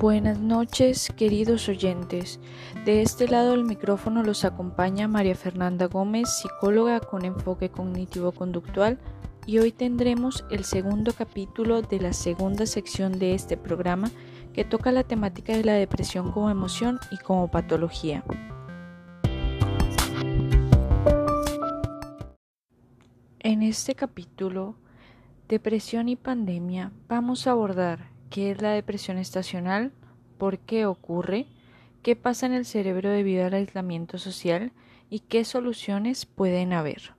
Buenas noches, queridos oyentes. De este lado del micrófono los acompaña María Fernanda Gómez, psicóloga con enfoque cognitivo-conductual, y hoy tendremos el segundo capítulo de la segunda sección de este programa que toca la temática de la depresión como emoción y como patología. En este capítulo, Depresión y Pandemia, vamos a abordar qué es la depresión estacional, por qué ocurre, qué pasa en el cerebro debido al aislamiento social y qué soluciones pueden haber.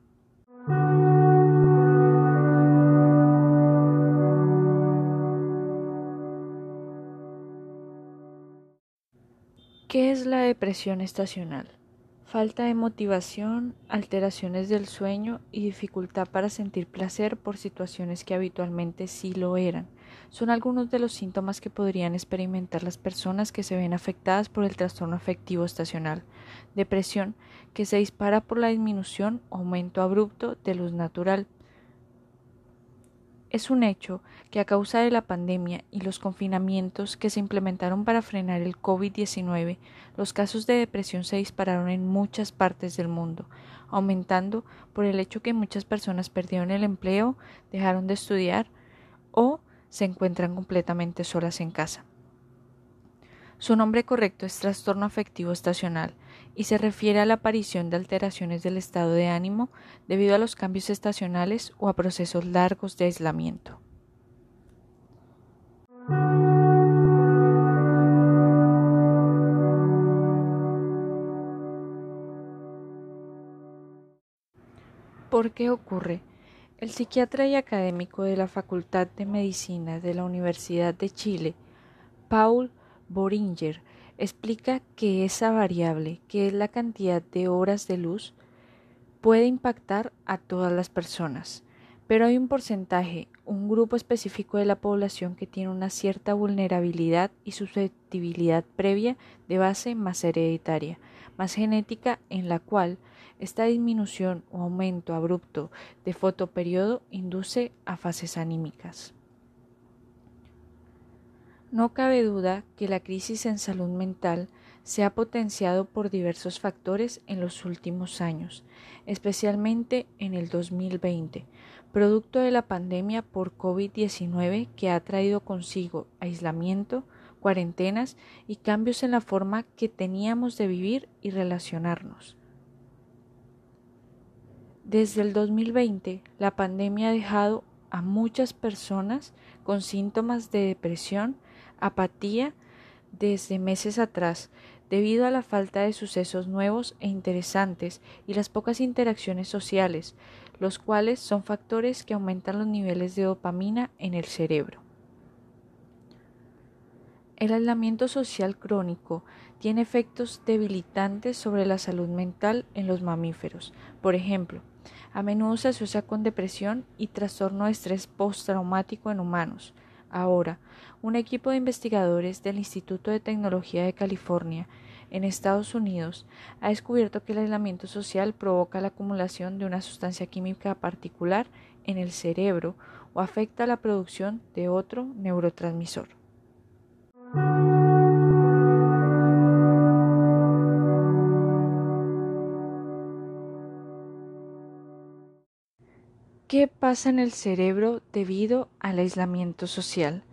¿Qué es la depresión estacional? Falta de motivación, alteraciones del sueño y dificultad para sentir placer por situaciones que habitualmente sí lo eran son algunos de los síntomas que podrían experimentar las personas que se ven afectadas por el trastorno afectivo estacional. Depresión, que se dispara por la disminución o aumento abrupto de luz natural. Es un hecho que a causa de la pandemia y los confinamientos que se implementaron para frenar el COVID-19, los casos de depresión se dispararon en muchas partes del mundo, aumentando por el hecho que muchas personas perdieron el empleo, dejaron de estudiar o se encuentran completamente solas en casa. Su nombre correcto es trastorno afectivo estacional y se refiere a la aparición de alteraciones del estado de ánimo debido a los cambios estacionales o a procesos largos de aislamiento. ¿Por qué ocurre? El psiquiatra y académico de la Facultad de Medicina de la Universidad de Chile, Paul Boringer, explica que esa variable, que es la cantidad de horas de luz, puede impactar a todas las personas, pero hay un porcentaje, un grupo específico de la población que tiene una cierta vulnerabilidad y susceptibilidad previa de base más hereditaria, más genética, en la cual esta disminución o aumento abrupto de fotoperiodo induce a fases anímicas. No cabe duda que la crisis en salud mental se ha potenciado por diversos factores en los últimos años, especialmente en el 2020, producto de la pandemia por COVID-19 que ha traído consigo aislamiento, cuarentenas y cambios en la forma que teníamos de vivir y relacionarnos. Desde el 2020, la pandemia ha dejado a muchas personas con síntomas de depresión, apatía desde meses atrás, debido a la falta de sucesos nuevos e interesantes y las pocas interacciones sociales, los cuales son factores que aumentan los niveles de dopamina en el cerebro. El aislamiento social crónico tiene efectos debilitantes sobre la salud mental en los mamíferos. Por ejemplo, a menudo se asocia con depresión y trastorno de estrés postraumático en humanos. Ahora, un equipo de investigadores del Instituto de Tecnología de California en Estados Unidos ha descubierto que el aislamiento social provoca la acumulación de una sustancia química particular en el cerebro o afecta la producción de otro neurotransmisor. ¿Qué pasa en el cerebro debido al aislamiento social?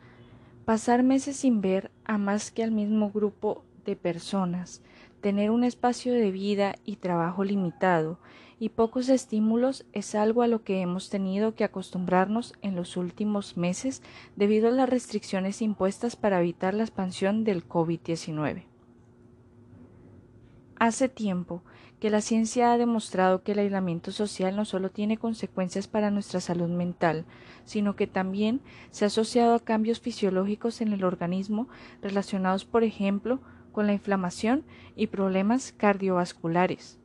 Pasar meses sin ver a más que al mismo grupo de personas, tener un espacio de vida y trabajo limitado y pocos estímulos es algo a lo que hemos tenido que acostumbrarnos en los últimos meses debido a las restricciones impuestas para evitar la expansión del COVID-19. Hace tiempo que la ciencia ha demostrado que el aislamiento social no solo tiene consecuencias para nuestra salud mental, sino que también se ha asociado a cambios fisiológicos en el organismo relacionados, por ejemplo, con la inflamación y problemas cardiovasculares.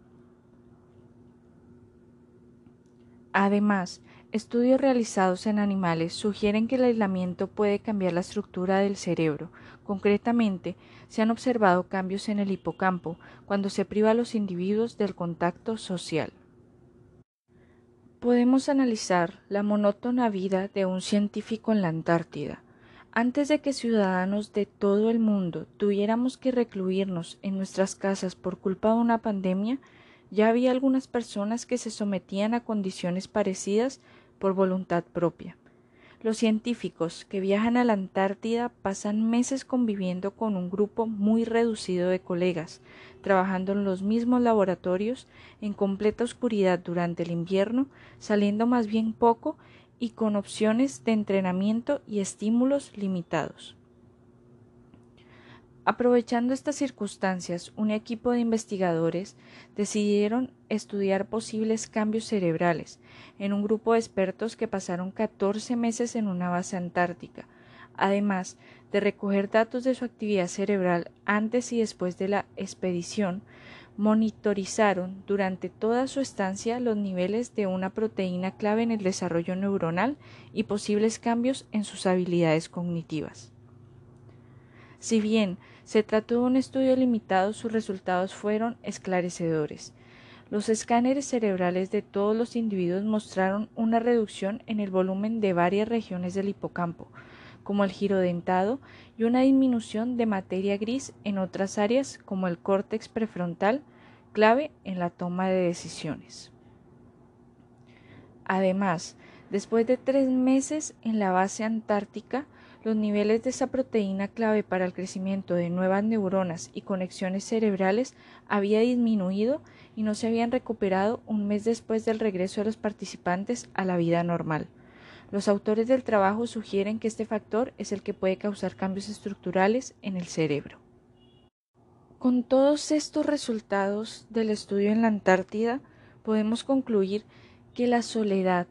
Además, estudios realizados en animales sugieren que el aislamiento puede cambiar la estructura del cerebro, Concretamente, se han observado cambios en el hipocampo cuando se priva a los individuos del contacto social. Podemos analizar la monótona vida de un científico en la Antártida. Antes de que ciudadanos de todo el mundo tuviéramos que recluirnos en nuestras casas por culpa de una pandemia, ya había algunas personas que se sometían a condiciones parecidas por voluntad propia. Los científicos que viajan a la Antártida pasan meses conviviendo con un grupo muy reducido de colegas, trabajando en los mismos laboratorios, en completa oscuridad durante el invierno, saliendo más bien poco y con opciones de entrenamiento y estímulos limitados. Aprovechando estas circunstancias, un equipo de investigadores decidieron estudiar posibles cambios cerebrales en un grupo de expertos que pasaron 14 meses en una base antártica, además de recoger datos de su actividad cerebral antes y después de la expedición, monitorizaron durante toda su estancia los niveles de una proteína clave en el desarrollo neuronal y posibles cambios en sus habilidades cognitivas. Si bien se trató de un estudio limitado, sus resultados fueron esclarecedores. Los escáneres cerebrales de todos los individuos mostraron una reducción en el volumen de varias regiones del hipocampo, como el giro dentado, y una disminución de materia gris en otras áreas como el córtex prefrontal, clave en la toma de decisiones. Además, después de tres meses en la base antártica, los niveles de esa proteína clave para el crecimiento de nuevas neuronas y conexiones cerebrales había disminuido y no se habían recuperado un mes después del regreso de los participantes a la vida normal. Los autores del trabajo sugieren que este factor es el que puede causar cambios estructurales en el cerebro. Con todos estos resultados del estudio en la Antártida, podemos concluir que la soledad,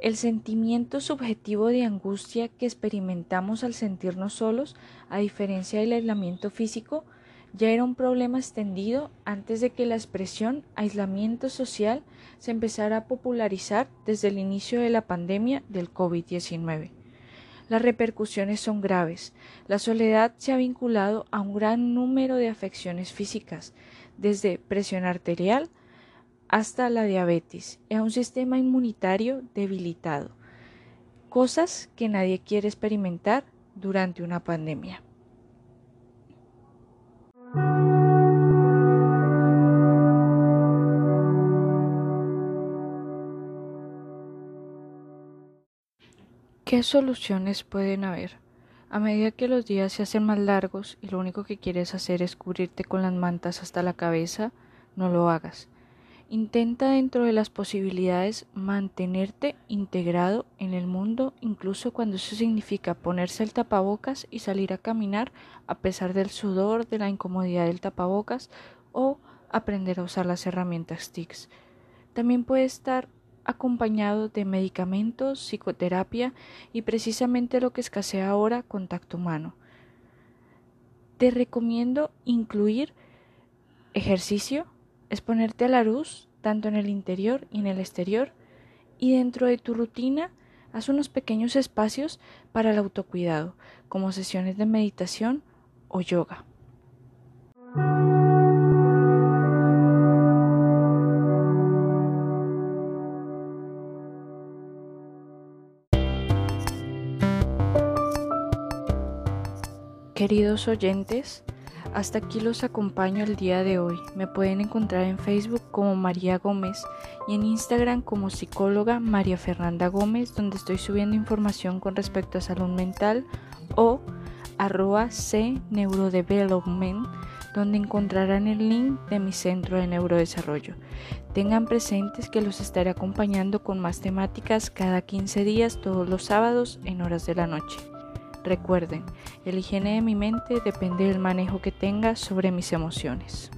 el sentimiento subjetivo de angustia que experimentamos al sentirnos solos, a diferencia del aislamiento físico, ya era un problema extendido antes de que la expresión aislamiento social se empezara a popularizar desde el inicio de la pandemia del COVID-19. Las repercusiones son graves. La soledad se ha vinculado a un gran número de afecciones físicas, desde presión arterial hasta la diabetes y a un sistema inmunitario debilitado, cosas que nadie quiere experimentar durante una pandemia. ¿Qué soluciones pueden haber? A medida que los días se hacen más largos y lo único que quieres hacer es cubrirte con las mantas hasta la cabeza, no lo hagas. Intenta dentro de las posibilidades mantenerte integrado en el mundo incluso cuando eso significa ponerse el tapabocas y salir a caminar a pesar del sudor, de la incomodidad del tapabocas o aprender a usar las herramientas TICS. También puede estar acompañado de medicamentos, psicoterapia y precisamente lo que escasea ahora, contacto humano. Te recomiendo incluir ejercicio, exponerte a la luz, tanto en el interior y en el exterior, y dentro de tu rutina haz unos pequeños espacios para el autocuidado, como sesiones de meditación o yoga. Queridos oyentes, hasta aquí los acompaño el día de hoy. Me pueden encontrar en Facebook como María Gómez y en Instagram como psicóloga María Fernanda Gómez, donde estoy subiendo información con respecto a salud mental o arroba C Neurodevelopment, donde encontrarán el link de mi centro de neurodesarrollo. Tengan presentes que los estaré acompañando con más temáticas cada 15 días todos los sábados en horas de la noche. Recuerden, el higiene de mi mente depende del manejo que tenga sobre mis emociones.